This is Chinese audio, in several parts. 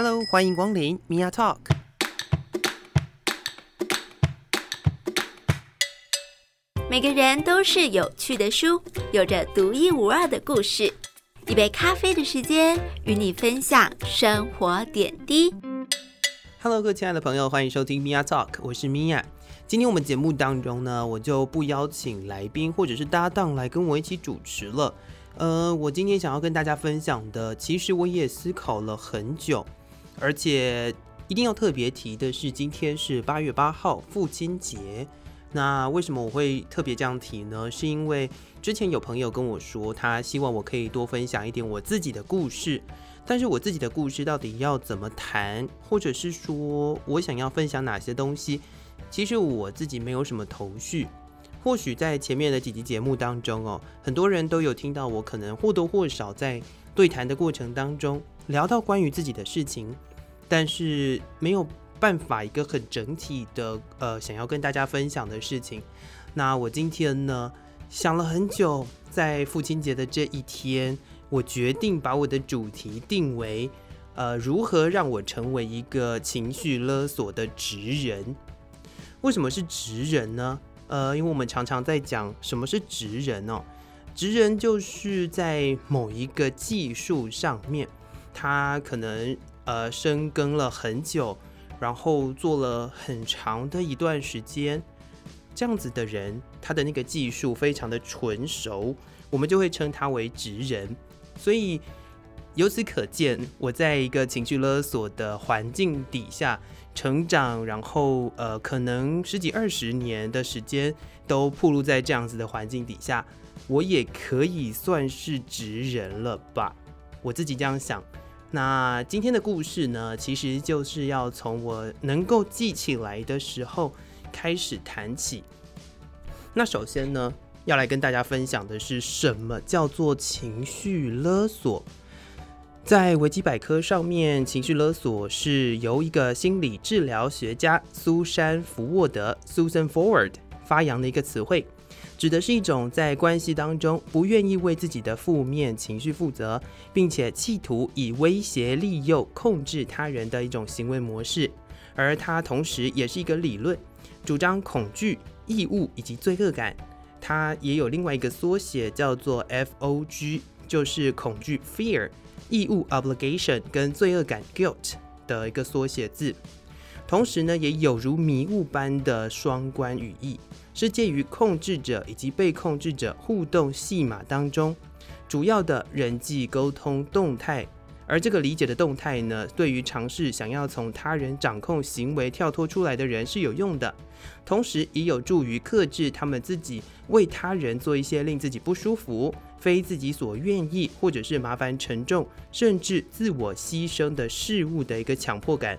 Hello，欢迎光临 Mia Talk。每个人都是有趣的书，有着独一无二的故事。一杯咖啡的时间，与你分享生活点滴。Hello，各位亲爱的朋友，欢迎收听 Mia Talk，我是 Mia。今天我们节目当中呢，我就不邀请来宾或者是搭档来跟我一起主持了。呃，我今天想要跟大家分享的，其实我也思考了很久。而且一定要特别提的是，今天是八月八号，父亲节。那为什么我会特别这样提呢？是因为之前有朋友跟我说，他希望我可以多分享一点我自己的故事。但是我自己的故事到底要怎么谈，或者是说我想要分享哪些东西，其实我自己没有什么头绪。或许在前面的几集节目当中哦，很多人都有听到我可能或多或少在对谈的过程当中聊到关于自己的事情。但是没有办法一个很整体的呃，想要跟大家分享的事情。那我今天呢，想了很久，在父亲节的这一天，我决定把我的主题定为呃，如何让我成为一个情绪勒索的职人？为什么是职人呢？呃，因为我们常常在讲什么是职人哦，职人就是在某一个技术上面，他可能。呃，深耕了很久，然后做了很长的一段时间，这样子的人，他的那个技术非常的纯熟，我们就会称他为职人。所以由此可见，我在一个情绪勒索的环境底下成长，然后呃，可能十几二十年的时间都暴露在这样子的环境底下，我也可以算是职人了吧？我自己这样想。那今天的故事呢，其实就是要从我能够记起来的时候开始谈起。那首先呢，要来跟大家分享的是什么叫做情绪勒索。在维基百科上面，情绪勒索是由一个心理治疗学家苏珊·福沃德 （Susan Forward） 发扬的一个词汇。指的是一种在关系当中不愿意为自己的负面情绪负责，并且企图以威胁、利诱、控制他人的一种行为模式。而它同时也是一个理论，主张恐惧、义务以及罪恶感。它也有另外一个缩写叫做 FOG，就是恐惧 （fear）、义务 （obligation） 跟罪恶感 （guilt） 的一个缩写字。同时呢，也有如迷雾般的双关语义。是介于控制者以及被控制者互动戏码当中主要的人际沟通动态，而这个理解的动态呢，对于尝试想要从他人掌控行为跳脱出来的人是有用的，同时也有助于克制他们自己为他人做一些令自己不舒服、非自己所愿意或者是麻烦沉重甚至自我牺牲的事物的一个强迫感。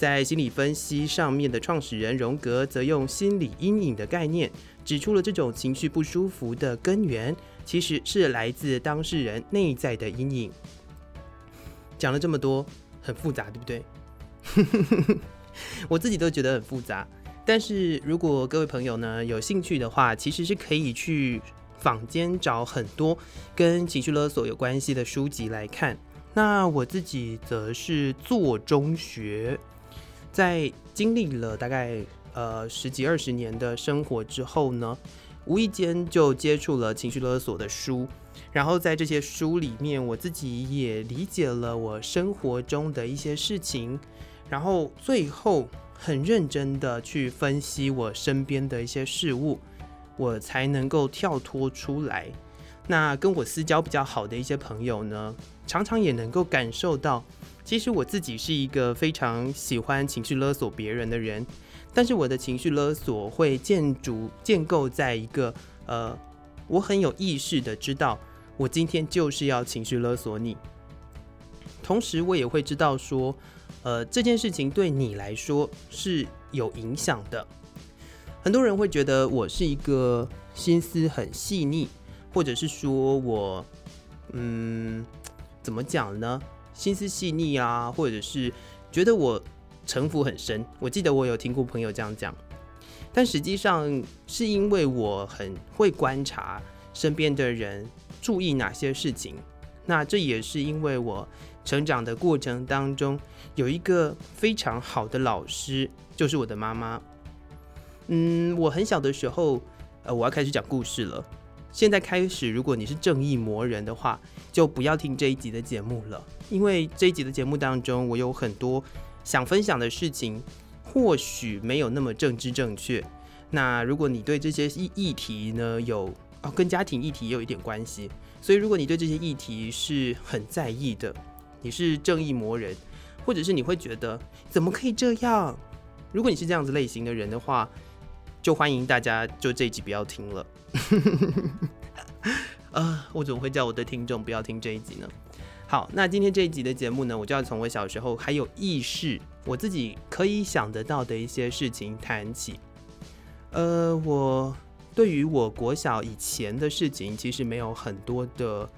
在心理分析上面的创始人荣格，则用心理阴影的概念，指出了这种情绪不舒服的根源，其实是来自当事人内在的阴影。讲了这么多，很复杂，对不对？我自己都觉得很复杂。但是如果各位朋友呢，有兴趣的话，其实是可以去坊间找很多跟情绪勒索有关系的书籍来看。那我自己则是做中学。在经历了大概呃十几二十年的生活之后呢，无意间就接触了情绪勒索的书，然后在这些书里面，我自己也理解了我生活中的一些事情，然后最后很认真的去分析我身边的一些事物，我才能够跳脱出来。那跟我私交比较好的一些朋友呢，常常也能够感受到。其实我自己是一个非常喜欢情绪勒索别人的人，但是我的情绪勒索会建筑建构在一个呃，我很有意识的知道，我今天就是要情绪勒索你，同时我也会知道说，呃，这件事情对你来说是有影响的。很多人会觉得我是一个心思很细腻，或者是说我，嗯，怎么讲呢？心思细腻啊，或者是觉得我城府很深。我记得我有听过朋友这样讲，但实际上是因为我很会观察身边的人，注意哪些事情。那这也是因为我成长的过程当中，有一个非常好的老师，就是我的妈妈。嗯，我很小的时候，呃，我要开始讲故事了。现在开始，如果你是正义魔人的话，就不要听这一集的节目了，因为这一集的节目当中，我有很多想分享的事情，或许没有那么政治正确。那如果你对这些议议题呢，有哦，跟家庭议题也有一点关系，所以如果你对这些议题是很在意的，你是正义魔人，或者是你会觉得怎么可以这样？如果你是这样子类型的人的话，就欢迎大家就这一集不要听了。啊，我怎么会叫我的听众不要听这一集呢？好，那今天这一集的节目呢，我就要从我小时候还有意识，我自己可以想得到的一些事情谈起。呃，我对于我国小以前的事情，其实没有很多的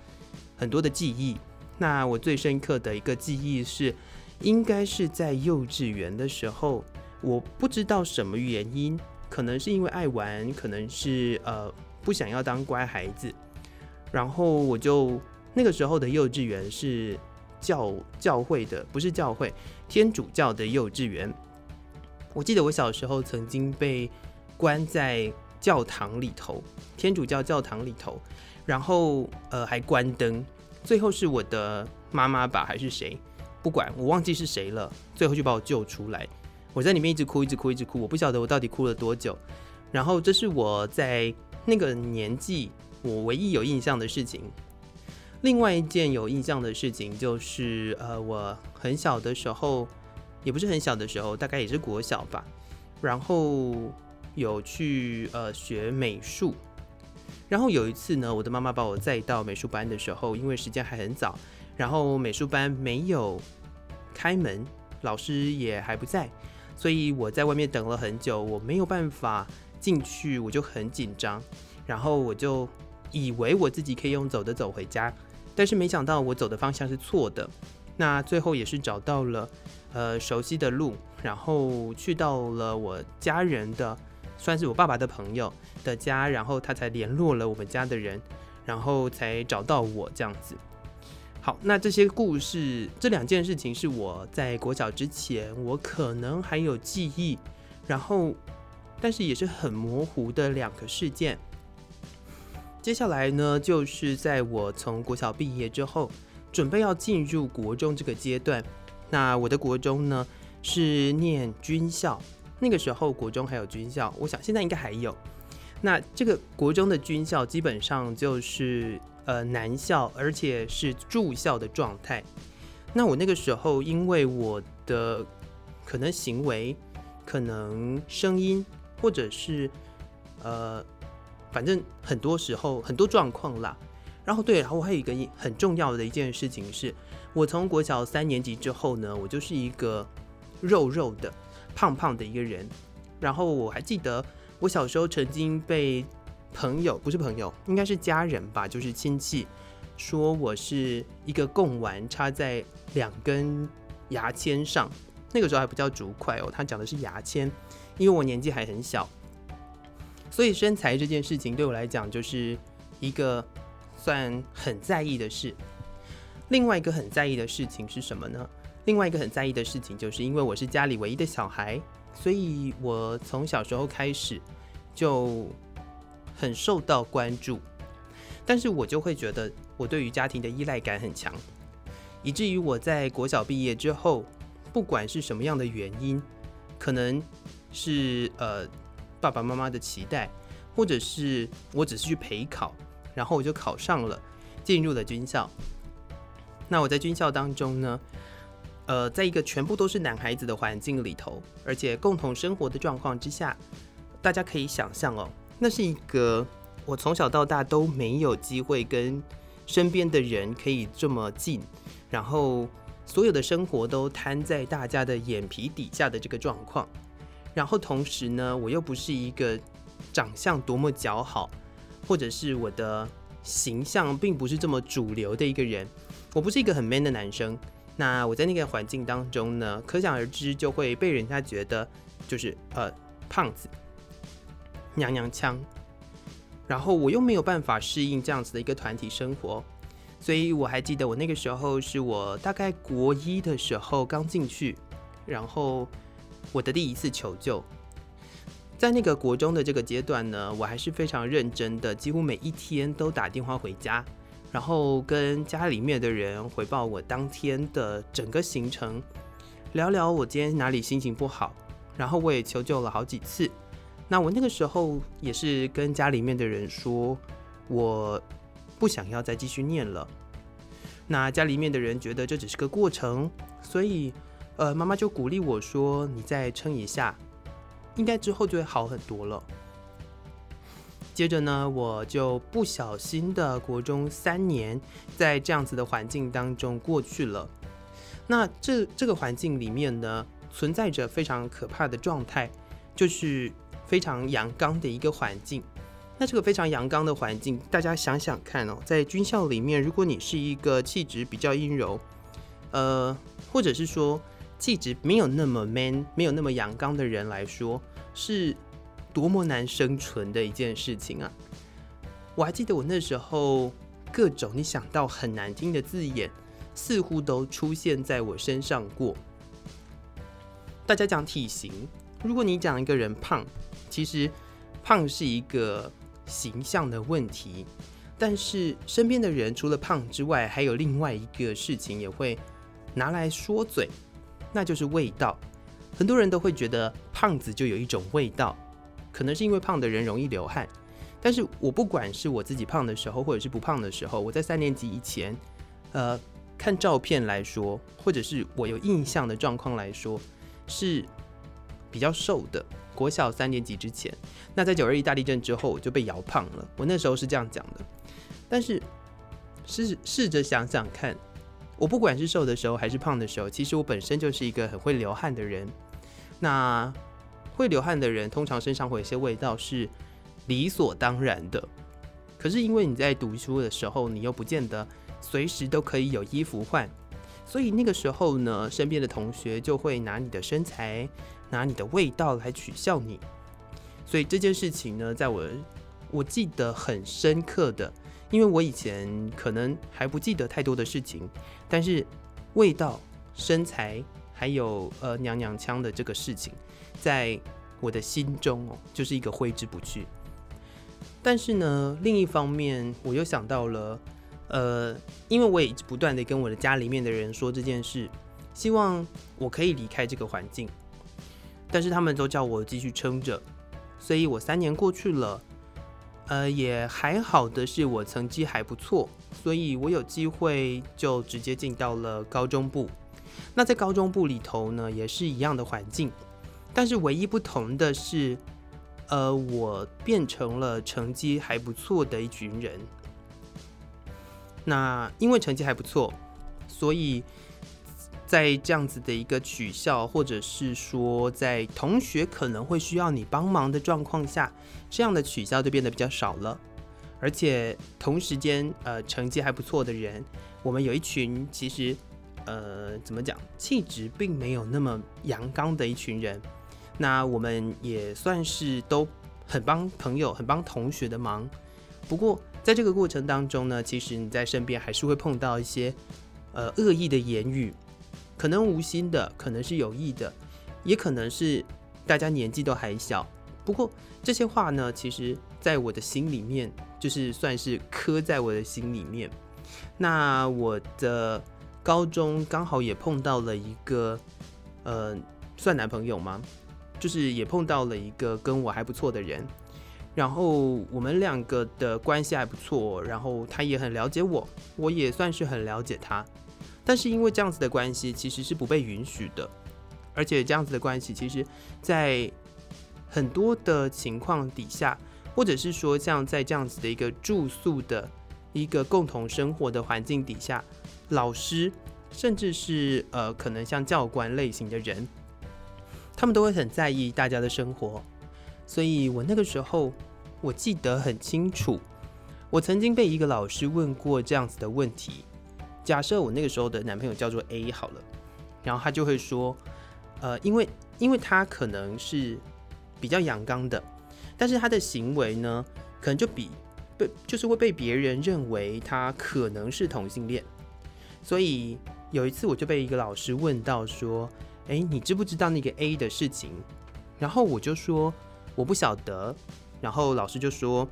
很多的记忆。那我最深刻的一个记忆是，应该是在幼稚园的时候，我不知道什么原因。可能是因为爱玩，可能是呃不想要当乖孩子，然后我就那个时候的幼稚园是教教会的，不是教会，天主教的幼稚园。我记得我小时候曾经被关在教堂里头，天主教教堂里头，然后呃还关灯，最后是我的妈妈吧还是谁，不管我忘记是谁了，最后就把我救出来。我在里面一直哭，一直哭，一直哭。我不晓得我到底哭了多久。然后这是我在那个年纪我唯一有印象的事情。另外一件有印象的事情就是，呃，我很小的时候，也不是很小的时候，大概也是国小吧。然后有去呃学美术。然后有一次呢，我的妈妈把我载到美术班的时候，因为时间还很早，然后美术班没有开门，老师也还不在。所以我在外面等了很久，我没有办法进去，我就很紧张，然后我就以为我自己可以用走的走回家，但是没想到我走的方向是错的。那最后也是找到了呃熟悉的路，然后去到了我家人的，算是我爸爸的朋友的家，然后他才联络了我们家的人，然后才找到我这样子。好，那这些故事，这两件事情是我在国小之前，我可能还有记忆，然后，但是也是很模糊的两个事件。接下来呢，就是在我从国小毕业之后，准备要进入国中这个阶段。那我的国中呢，是念军校，那个时候国中还有军校，我想现在应该还有。那这个国中的军校基本上就是。呃，男校，而且是住校的状态。那我那个时候，因为我的可能行为、可能声音，或者是呃，反正很多时候很多状况啦。然后对，然后我还有一个很重要的一件事情是，我从国小三年级之后呢，我就是一个肉肉的、胖胖的一个人。然后我还记得，我小时候曾经被。朋友不是朋友，应该是家人吧，就是亲戚，说我是一个贡丸插在两根牙签上，那个时候还不叫竹筷哦，他讲的是牙签，因为我年纪还很小，所以身材这件事情对我来讲就是一个算很在意的事。另外一个很在意的事情是什么呢？另外一个很在意的事情就是因为我是家里唯一的小孩，所以我从小时候开始就。很受到关注，但是我就会觉得我对于家庭的依赖感很强，以至于我在国小毕业之后，不管是什么样的原因，可能是呃爸爸妈妈的期待，或者是我只是去陪考，然后我就考上了，进入了军校。那我在军校当中呢，呃，在一个全部都是男孩子的环境里头，而且共同生活的状况之下，大家可以想象哦。那是一个我从小到大都没有机会跟身边的人可以这么近，然后所有的生活都摊在大家的眼皮底下的这个状况。然后同时呢，我又不是一个长相多么姣好，或者是我的形象并不是这么主流的一个人，我不是一个很 man 的男生。那我在那个环境当中呢，可想而知就会被人家觉得就是呃胖子。娘娘腔，然后我又没有办法适应这样子的一个团体生活，所以我还记得我那个时候是我大概国一的时候刚进去，然后我的第一次求救。在那个国中的这个阶段呢，我还是非常认真的，几乎每一天都打电话回家，然后跟家里面的人回报我当天的整个行程，聊聊我今天哪里心情不好，然后我也求救了好几次。那我那个时候也是跟家里面的人说，我不想要再继续念了。那家里面的人觉得这只是个过程，所以呃，妈妈就鼓励我说：“你再撑一下。”应该之后就会好很多了。接着呢，我就不小心的国中三年，在这样子的环境当中过去了。那这这个环境里面呢，存在着非常可怕的状态，就是非常阳刚的一个环境。那这个非常阳刚的环境，大家想想看哦，在军校里面，如果你是一个气质比较阴柔，呃，或者是说，气质没有那么 man，没有那么阳刚的人来说，是多么难生存的一件事情啊！我还记得我那时候各种你想到很难听的字眼，似乎都出现在我身上过。大家讲体型，如果你讲一个人胖，其实胖是一个形象的问题，但是身边的人除了胖之外，还有另外一个事情也会拿来说嘴。那就是味道，很多人都会觉得胖子就有一种味道，可能是因为胖的人容易流汗。但是我不管是我自己胖的时候，或者是不胖的时候，我在三年级以前，呃，看照片来说，或者是我有印象的状况来说，是比较瘦的。国小三年级之前，那在九二一大地震之后，我就被摇胖了。我那时候是这样讲的，但是试试着想想看。我不管是瘦的时候还是胖的时候，其实我本身就是一个很会流汗的人。那会流汗的人，通常身上会有些味道是理所当然的。可是因为你在读书的时候，你又不见得随时都可以有衣服换，所以那个时候呢，身边的同学就会拿你的身材、拿你的味道来取笑你。所以这件事情呢，在我我记得很深刻的。因为我以前可能还不记得太多的事情，但是味道、身材还有呃娘娘腔的这个事情，在我的心中哦，就是一个挥之不去。但是呢，另一方面我又想到了，呃，因为我也一直不断的跟我的家里面的人说这件事，希望我可以离开这个环境，但是他们都叫我继续撑着，所以我三年过去了。呃，也还好的是，我成绩还不错，所以我有机会就直接进到了高中部。那在高中部里头呢，也是一样的环境，但是唯一不同的是，呃，我变成了成绩还不错的一群人。那因为成绩还不错，所以。在这样子的一个取笑，或者是说在同学可能会需要你帮忙的状况下，这样的取笑就变得比较少了。而且同时间，呃，成绩还不错的人，我们有一群其实，呃，怎么讲，气质并没有那么阳刚的一群人。那我们也算是都很帮朋友、很帮同学的忙。不过在这个过程当中呢，其实你在身边还是会碰到一些，呃，恶意的言语。可能无心的，可能是有意的，也可能是大家年纪都还小。不过这些话呢，其实在我的心里面，就是算是刻在我的心里面。那我的高中刚好也碰到了一个，呃，算男朋友吗？就是也碰到了一个跟我还不错的人，然后我们两个的关系还不错，然后他也很了解我，我也算是很了解他。但是因为这样子的关系其实是不被允许的，而且这样子的关系其实，在很多的情况底下，或者是说像在这样子的一个住宿的一个共同生活的环境底下，老师甚至是呃可能像教官类型的人，他们都会很在意大家的生活，所以我那个时候我记得很清楚，我曾经被一个老师问过这样子的问题。假设我那个时候的男朋友叫做 A 好了，然后他就会说，呃，因为因为他可能是比较阳刚的，但是他的行为呢，可能就比被就是会被别人认为他可能是同性恋。所以有一次我就被一个老师问到说：“哎，你知不知道那个 A 的事情？”然后我就说我不晓得。然后老师就说：“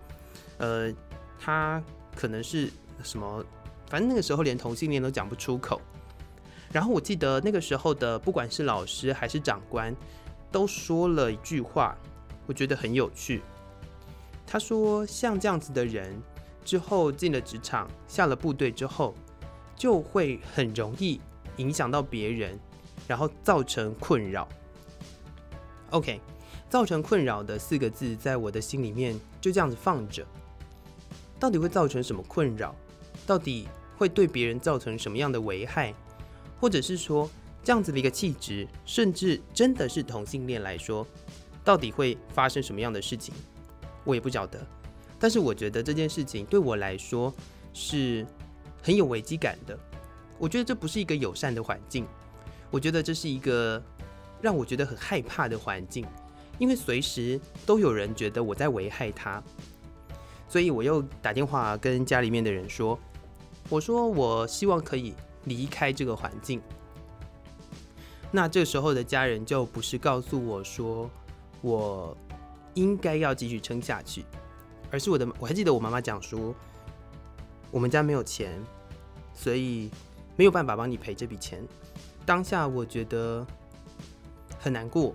呃，他可能是什么，反正那个时候连同性恋都讲不出口。”然后我记得那个时候的不管是老师还是长官，都说了一句话，我觉得很有趣。他说：“像这样子的人，之后进了职场，下了部队之后，就会很容易影响到别人，然后造成困扰。” OK，造成困扰的四个字，在我的心里面就这样子放着。到底会造成什么困扰？到底会对别人造成什么样的危害？或者是说，这样子的一个气质，甚至真的是同性恋来说，到底会发生什么样的事情？我也不晓得，但是我觉得这件事情对我来说是很有危机感的。我觉得这不是一个友善的环境，我觉得这是一个让我觉得很害怕的环境，因为随时都有人觉得我在危害他，所以我又打电话跟家里面的人说：“我说我希望可以离开这个环境。”那这时候的家人就不是告诉我说我。应该要继续撑下去，而是我的，我还记得我妈妈讲说，我们家没有钱，所以没有办法帮你赔这笔钱。当下我觉得很难过，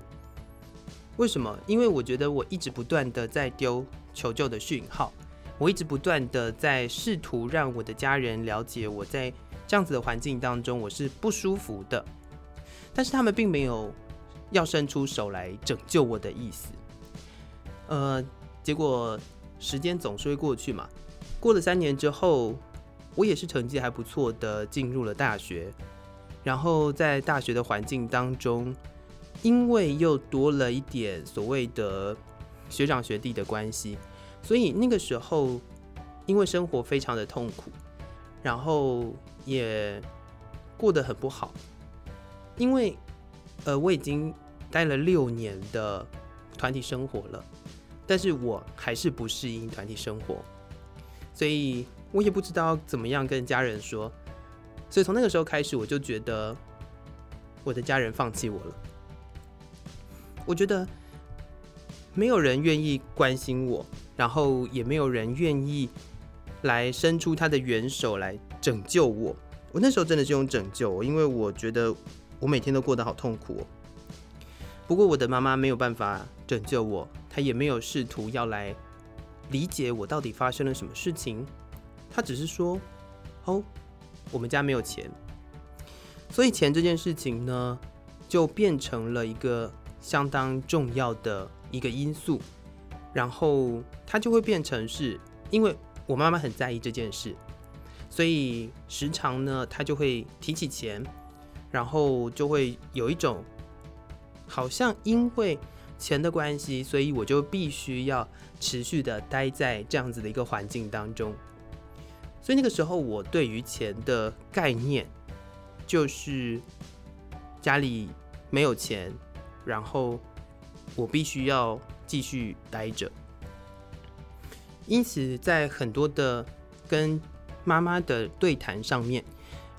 为什么？因为我觉得我一直不断的在丢求救的讯号，我一直不断的在试图让我的家人了解我在这样子的环境当中我是不舒服的，但是他们并没有要伸出手来拯救我的意思。呃，结果时间总是会过去嘛。过了三年之后，我也是成绩还不错的进入了大学。然后在大学的环境当中，因为又多了一点所谓的学长学弟的关系，所以那个时候因为生活非常的痛苦，然后也过得很不好。因为呃，我已经待了六年的团体生活了。但是我还是不适应团体生活，所以我也不知道怎么样跟家人说。所以从那个时候开始，我就觉得我的家人放弃我了。我觉得没有人愿意关心我，然后也没有人愿意来伸出他的援手来拯救我。我那时候真的是用拯救，因为我觉得我每天都过得好痛苦哦。不过我的妈妈没有办法拯救我。她也没有试图要来理解我到底发生了什么事情，她只是说：“哦，我们家没有钱。”所以钱这件事情呢，就变成了一个相当重要的一个因素。然后它就会变成是因为我妈妈很在意这件事，所以时常呢，她就会提起钱，然后就会有一种好像因为。钱的关系，所以我就必须要持续的待在这样子的一个环境当中。所以那个时候，我对于钱的概念就是家里没有钱，然后我必须要继续待着。因此，在很多的跟妈妈的对谈上面，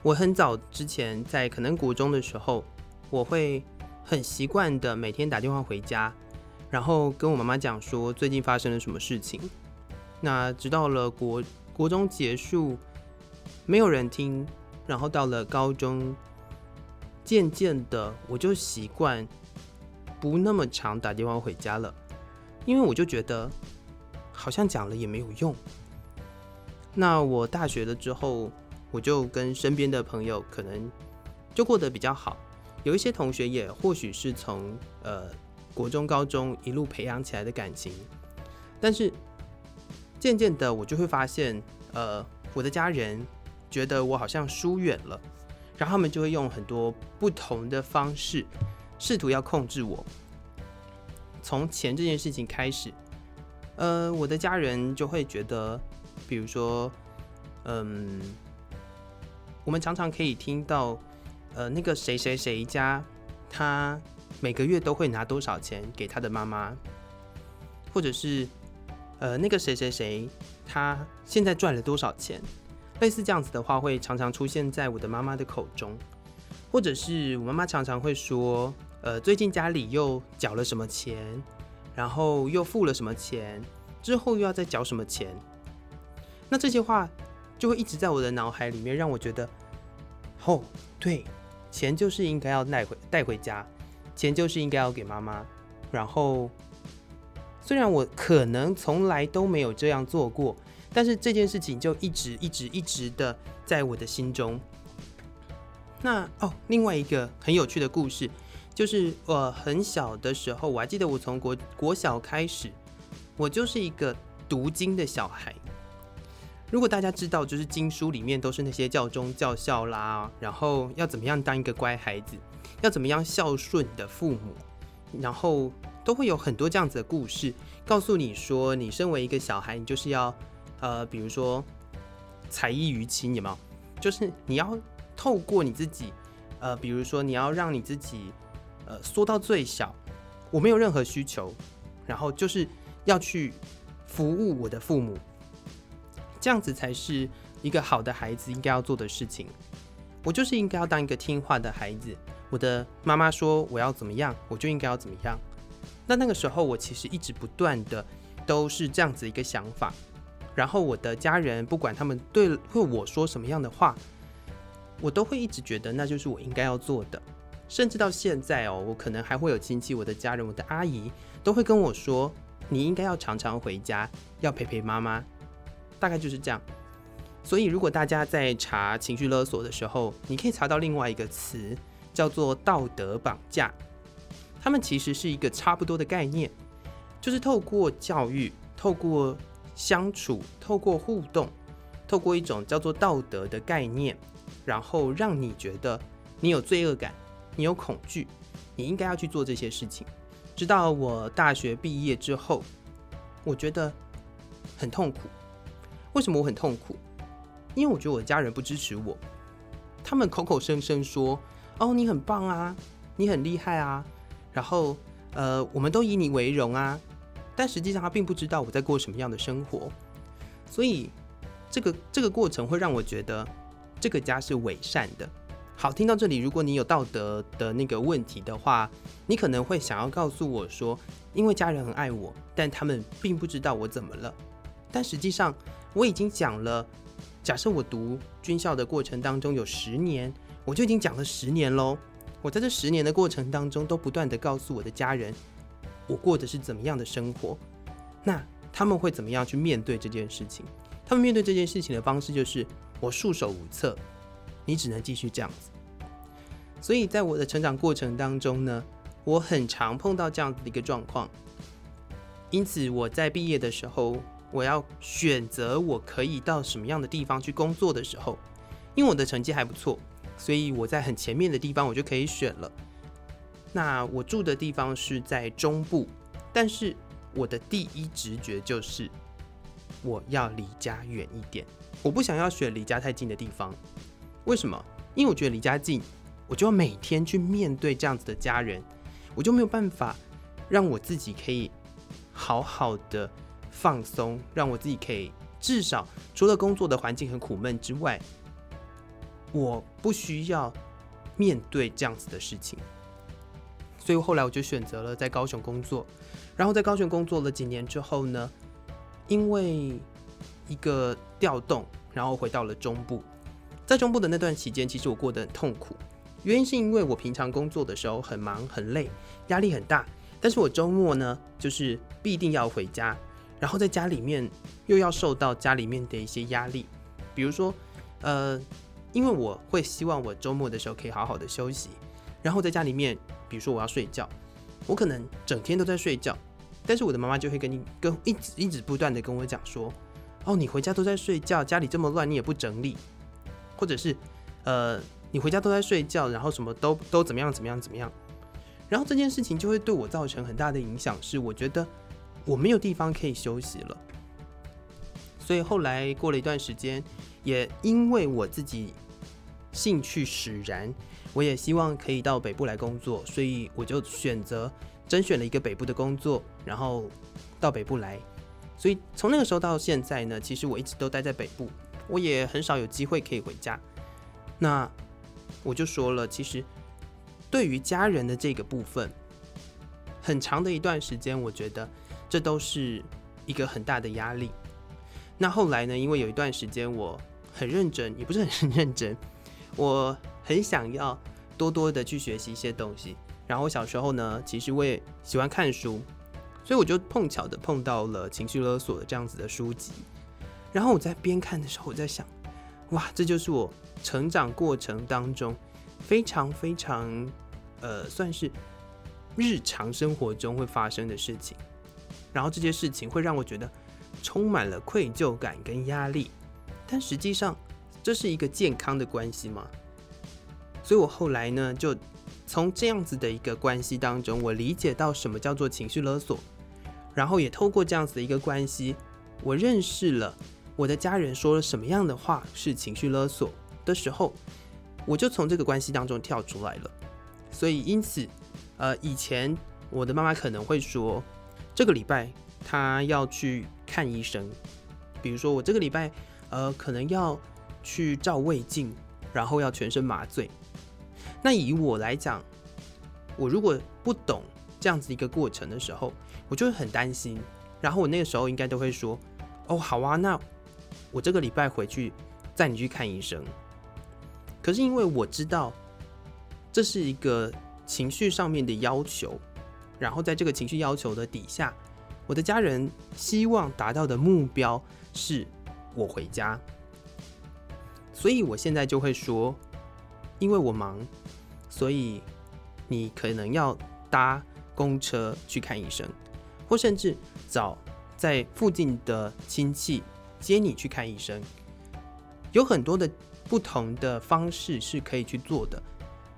我很早之前在可能国中的时候，我会。很习惯的每天打电话回家，然后跟我妈妈讲说最近发生了什么事情。那直到了国国中结束，没有人听，然后到了高中，渐渐的我就习惯不那么常打电话回家了，因为我就觉得好像讲了也没有用。那我大学了之后，我就跟身边的朋友可能就过得比较好。有一些同学也或许是从呃国中、高中一路培养起来的感情，但是渐渐的我就会发现，呃，我的家人觉得我好像疏远了，然后他们就会用很多不同的方式试图要控制我。从钱这件事情开始，呃，我的家人就会觉得，比如说，嗯，我们常常可以听到。呃，那个谁谁谁家，他每个月都会拿多少钱给他的妈妈，或者是呃，那个谁谁谁，他现在赚了多少钱？类似这样子的话，会常常出现在我的妈妈的口中，或者是我妈妈常常会说，呃，最近家里又缴了什么钱，然后又付了什么钱，之后又要再缴什么钱。那这些话就会一直在我的脑海里面，让我觉得，哦，对，钱就是应该要带回带回家，钱就是应该要给妈妈。然后，虽然我可能从来都没有这样做过。但是这件事情就一直一直一直的在我的心中。那哦，另外一个很有趣的故事，就是我很小的时候，我还记得我从国国小开始，我就是一个读经的小孩。如果大家知道，就是经书里面都是那些教忠教孝啦，然后要怎么样当一个乖孩子，要怎么样孝顺的父母，然后都会有很多这样子的故事，告诉你说，你身为一个小孩，你就是要。呃，比如说才艺于亲，有没有？就是你要透过你自己，呃，比如说你要让你自己，呃，缩到最小，我没有任何需求，然后就是要去服务我的父母，这样子才是一个好的孩子应该要做的事情。我就是应该要当一个听话的孩子，我的妈妈说我要怎么样，我就应该要怎么样。那那个时候，我其实一直不断的都是这样子一个想法。然后我的家人不管他们对会我说什么样的话，我都会一直觉得那就是我应该要做的。甚至到现在哦，我可能还会有亲戚，我的家人，我的阿姨都会跟我说，你应该要常常回家，要陪陪妈妈。大概就是这样。所以如果大家在查情绪勒索的时候，你可以查到另外一个词，叫做道德绑架。他们其实是一个差不多的概念，就是透过教育，透过。相处，透过互动，透过一种叫做道德的概念，然后让你觉得你有罪恶感，你有恐惧，你应该要去做这些事情。直到我大学毕业之后，我觉得很痛苦。为什么我很痛苦？因为我觉得我的家人不支持我，他们口口声声说：“哦，你很棒啊，你很厉害啊。”然后，呃，我们都以你为荣啊。但实际上，他并不知道我在过什么样的生活，所以这个这个过程会让我觉得这个家是伪善的。好，听到这里，如果你有道德的那个问题的话，你可能会想要告诉我说，因为家人很爱我，但他们并不知道我怎么了。但实际上，我已经讲了，假设我读军校的过程当中有十年，我就已经讲了十年喽。我在这十年的过程当中，都不断地告诉我的家人。我过的是怎么样的生活？那他们会怎么样去面对这件事情？他们面对这件事情的方式就是我束手无策，你只能继续这样子。所以在我的成长过程当中呢，我很常碰到这样子的一个状况。因此我在毕业的时候，我要选择我可以到什么样的地方去工作的时候，因为我的成绩还不错，所以我在很前面的地方我就可以选了。那我住的地方是在中部，但是我的第一直觉就是我要离家远一点，我不想要选离家太近的地方。为什么？因为我觉得离家近，我就要每天去面对这样子的家人，我就没有办法让我自己可以好好的放松，让我自己可以至少除了工作的环境很苦闷之外，我不需要面对这样子的事情。所以后来我就选择了在高雄工作，然后在高雄工作了几年之后呢，因为一个调动，然后回到了中部。在中部的那段期间，其实我过得很痛苦，原因是因为我平常工作的时候很忙很累，压力很大，但是我周末呢，就是必定要回家，然后在家里面又要受到家里面的一些压力，比如说，呃，因为我会希望我周末的时候可以好好的休息。然后在家里面，比如说我要睡觉，我可能整天都在睡觉，但是我的妈妈就会跟你跟一直一直不断的跟我讲说，哦，你回家都在睡觉，家里这么乱，你也不整理，或者是，呃，你回家都在睡觉，然后什么都都怎么样怎么样怎么样，然后这件事情就会对我造成很大的影响，是我觉得我没有地方可以休息了，所以后来过了一段时间，也因为我自己兴趣使然。我也希望可以到北部来工作，所以我就选择甄选了一个北部的工作，然后到北部来。所以从那个时候到现在呢，其实我一直都待在北部，我也很少有机会可以回家。那我就说了，其实对于家人的这个部分，很长的一段时间，我觉得这都是一个很大的压力。那后来呢，因为有一段时间我很认真，也不是很认真，我很想要多多的去学习一些东西。然后我小时候呢，其实我也喜欢看书。所以我就碰巧的碰到了情绪勒索的这样子的书籍，然后我在边看的时候，我在想，哇，这就是我成长过程当中非常非常呃，算是日常生活中会发生的事情，然后这些事情会让我觉得充满了愧疚感跟压力，但实际上这是一个健康的关系吗？所以我后来呢，就从这样子的一个关系当中，我理解到什么叫做情绪勒索。然后也透过这样子的一个关系，我认识了我的家人说了什么样的话是情绪勒索的时候，我就从这个关系当中跳出来了。所以因此，呃，以前我的妈妈可能会说，这个礼拜她要去看医生，比如说我这个礼拜呃可能要去照胃镜，然后要全身麻醉。那以我来讲，我如果不懂这样子一个过程的时候，我就会很担心，然后我那个时候应该都会说：“哦，好啊，那我这个礼拜回去带你去看医生。”可是因为我知道这是一个情绪上面的要求，然后在这个情绪要求的底下，我的家人希望达到的目标是我回家，所以我现在就会说：“因为我忙，所以你可能要搭公车去看医生。”或甚至找在附近的亲戚接你去看医生，有很多的不同的方式是可以去做的，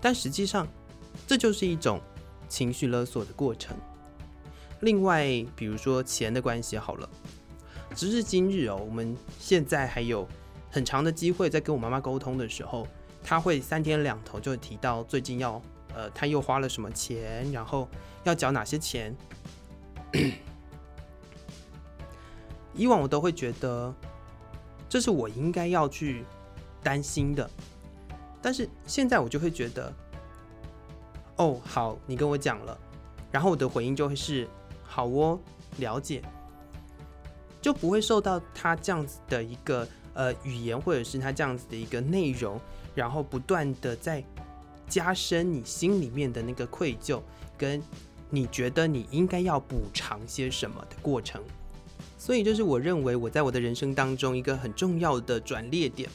但实际上这就是一种情绪勒索的过程。另外，比如说钱的关系好了，直至今日哦，我们现在还有很长的机会在跟我妈妈沟通的时候，她会三天两头就提到最近要呃，她又花了什么钱，然后要缴哪些钱。以往我都会觉得这是我应该要去担心的，但是现在我就会觉得，哦，好，你跟我讲了，然后我的回应就会是好哦，了解，就不会受到他这样子的一个呃语言或者是他这样子的一个内容，然后不断的在加深你心里面的那个愧疚跟。你觉得你应该要补偿些什么的过程，所以这是我认为我在我的人生当中一个很重要的转捩点。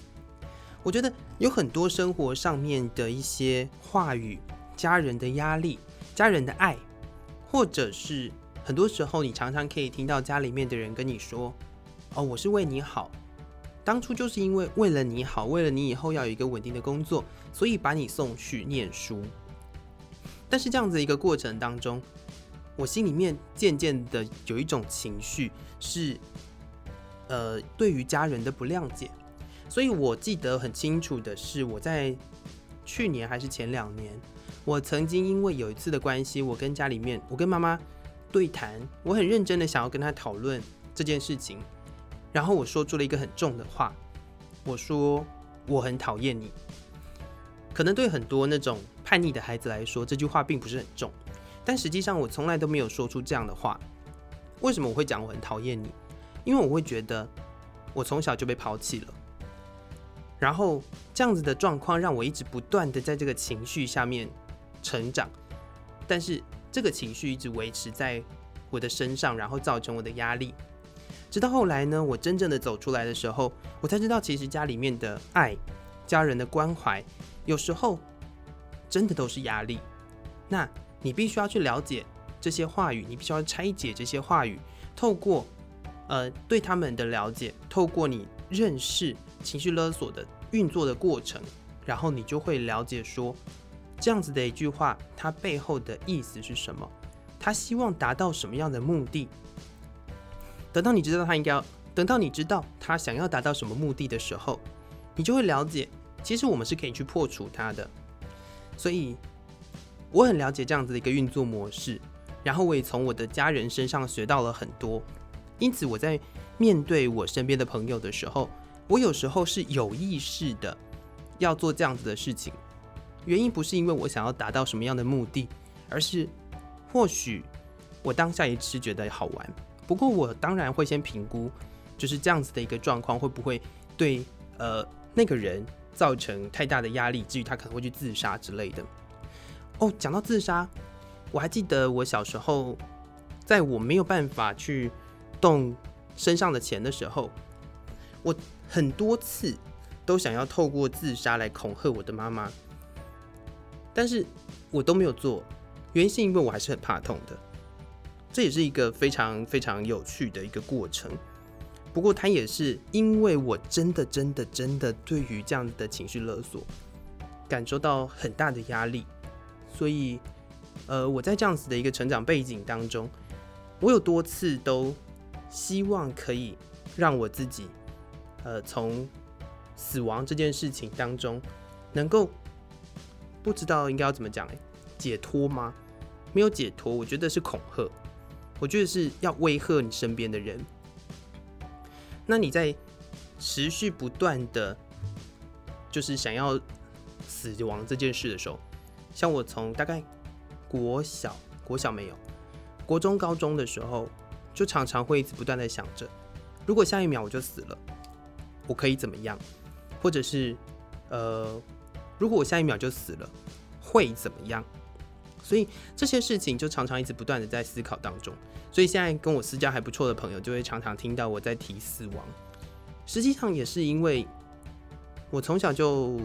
我觉得有很多生活上面的一些话语、家人的压力、家人的爱，或者是很多时候你常常可以听到家里面的人跟你说：“哦，我是为你好，当初就是因为为了你好，为了你以后要有一个稳定的工作，所以把你送去念书。”但是这样子一个过程当中，我心里面渐渐的有一种情绪是，呃，对于家人的不谅解。所以我记得很清楚的是，我在去年还是前两年，我曾经因为有一次的关系，我跟家里面，我跟妈妈对谈，我很认真的想要跟她讨论这件事情，然后我说出了一个很重的话，我说我很讨厌你。可能对很多那种叛逆的孩子来说，这句话并不是很重，但实际上我从来都没有说出这样的话。为什么我会讲我很讨厌你？因为我会觉得我从小就被抛弃了，然后这样子的状况让我一直不断的在这个情绪下面成长，但是这个情绪一直维持在我的身上，然后造成我的压力。直到后来呢，我真正的走出来的时候，我才知道其实家里面的爱、家人的关怀。有时候真的都是压力，那你必须要去了解这些话语，你必须要拆解这些话语，透过呃对他们的了解，透过你认识情绪勒索的运作的过程，然后你就会了解说，这样子的一句话，它背后的意思是什么，他希望达到什么样的目的。等到你知道他应该要，等到你知道他想要达到什么目的的时候，你就会了解。其实我们是可以去破除它的，所以我很了解这样子的一个运作模式，然后我也从我的家人身上学到了很多。因此我在面对我身边的朋友的时候，我有时候是有意识的要做这样子的事情。原因不是因为我想要达到什么样的目的，而是或许我当下也只是觉得好玩。不过我当然会先评估，就是这样子的一个状况会不会对呃那个人造成太大的压力，至于他可能会去自杀之类的。哦，讲到自杀，我还记得我小时候，在我没有办法去动身上的钱的时候，我很多次都想要透过自杀来恐吓我的妈妈，但是我都没有做，原因是因为我还是很怕痛的。这也是一个非常非常有趣的一个过程。不过，他也是因为我真的真的真的对于这样的情绪勒索感受到很大的压力，所以，呃，我在这样子的一个成长背景当中，我有多次都希望可以让我自己，呃，从死亡这件事情当中能够不知道应该要怎么讲，哎，解脱吗？没有解脱，我觉得是恐吓。我觉得是要威吓你身边的人。那你在持续不断的，就是想要死亡这件事的时候，像我从大概国小、国小没有，国中、高中的时候，就常常会一直不断的想着，如果下一秒我就死了，我可以怎么样？或者是呃，如果我下一秒就死了，会怎么样？所以这些事情就常常一直不断的在思考当中。所以现在跟我私交还不错的朋友，就会常常听到我在提死亡。实际上也是因为我从小就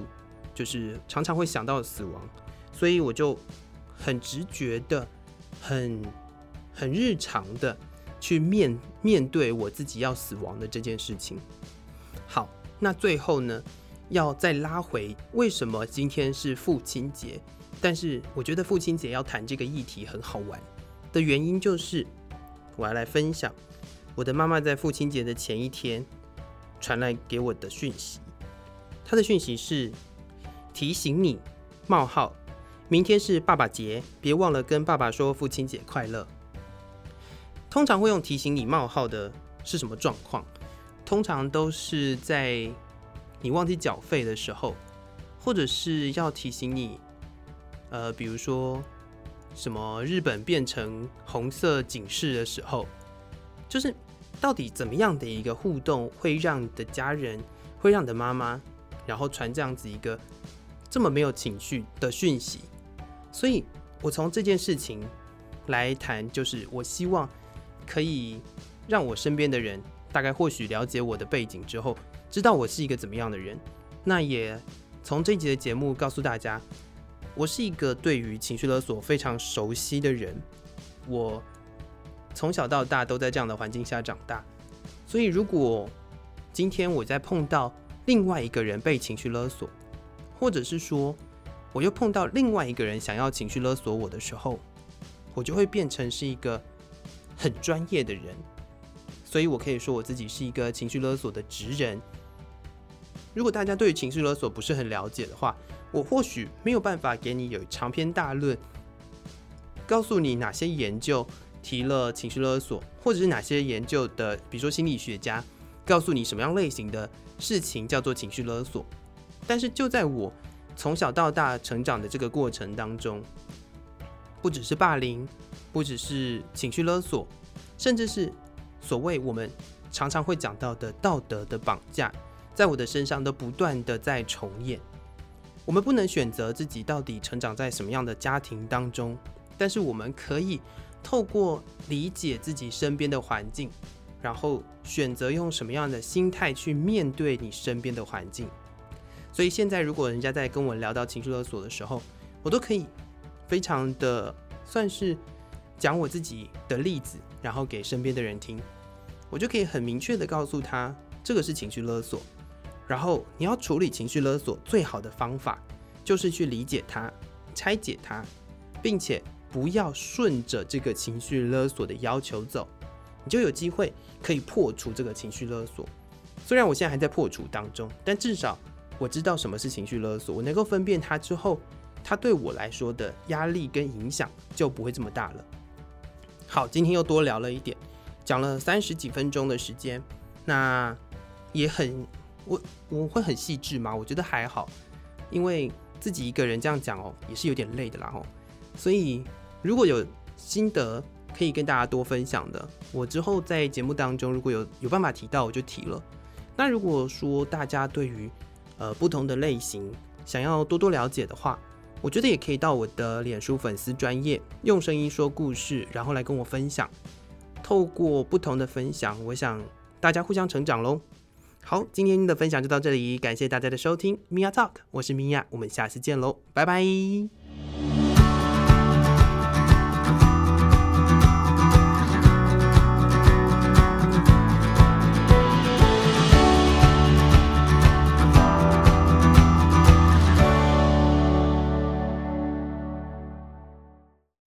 就是常常会想到死亡，所以我就很直觉的、很很日常的去面面对我自己要死亡的这件事情。好，那最后呢，要再拉回为什么今天是父亲节？但是我觉得父亲节要谈这个议题很好玩的原因，就是我要来分享我的妈妈在父亲节的前一天传来给我的讯息。她的讯息是提醒你：冒号，明天是爸爸节，别忘了跟爸爸说父亲节快乐。通常会用提醒你冒号的是什么状况？通常都是在你忘记缴费的时候，或者是要提醒你。呃，比如说什么日本变成红色警示的时候，就是到底怎么样的一个互动会让你的家人，会让你的妈妈，然后传这样子一个这么没有情绪的讯息。所以我从这件事情来谈，就是我希望可以让我身边的人大概或许了解我的背景之后，知道我是一个怎么样的人。那也从这一集的节目告诉大家。我是一个对于情绪勒索非常熟悉的人，我从小到大都在这样的环境下长大，所以如果今天我在碰到另外一个人被情绪勒索，或者是说我又碰到另外一个人想要情绪勒索我的时候，我就会变成是一个很专业的人，所以我可以说我自己是一个情绪勒索的职人。如果大家对于情绪勒索不是很了解的话，我或许没有办法给你有长篇大论，告诉你哪些研究提了情绪勒索，或者是哪些研究的，比如说心理学家告诉你什么样类型的事情叫做情绪勒索。但是就在我从小到大成长的这个过程当中，不只是霸凌，不只是情绪勒索，甚至是所谓我们常常会讲到的道德的绑架。在我的身上都不断的在重演。我们不能选择自己到底成长在什么样的家庭当中，但是我们可以透过理解自己身边的环境，然后选择用什么样的心态去面对你身边的环境。所以现在，如果人家在跟我聊到情绪勒索的时候，我都可以非常的算是讲我自己的例子，然后给身边的人听，我就可以很明确的告诉他，这个是情绪勒索。然后你要处理情绪勒索，最好的方法就是去理解它、拆解它，并且不要顺着这个情绪勒索的要求走，你就有机会可以破除这个情绪勒索。虽然我现在还在破除当中，但至少我知道什么是情绪勒索，我能够分辨它之后，它对我来说的压力跟影响就不会这么大了。好，今天又多聊了一点。讲了三十几分钟的时间，那也很我我会很细致吗？我觉得还好，因为自己一个人这样讲哦，也是有点累的啦吼。所以如果有心得可以跟大家多分享的，我之后在节目当中如果有有办法提到，我就提了。那如果说大家对于呃不同的类型想要多多了解的话，我觉得也可以到我的脸书粉丝专业用声音说故事，然后来跟我分享。透过不同的分享，我想大家互相成长喽。好，今天的分享就到这里，感谢大家的收听米娅 Talk，我是米娅我们下次见喽，拜拜。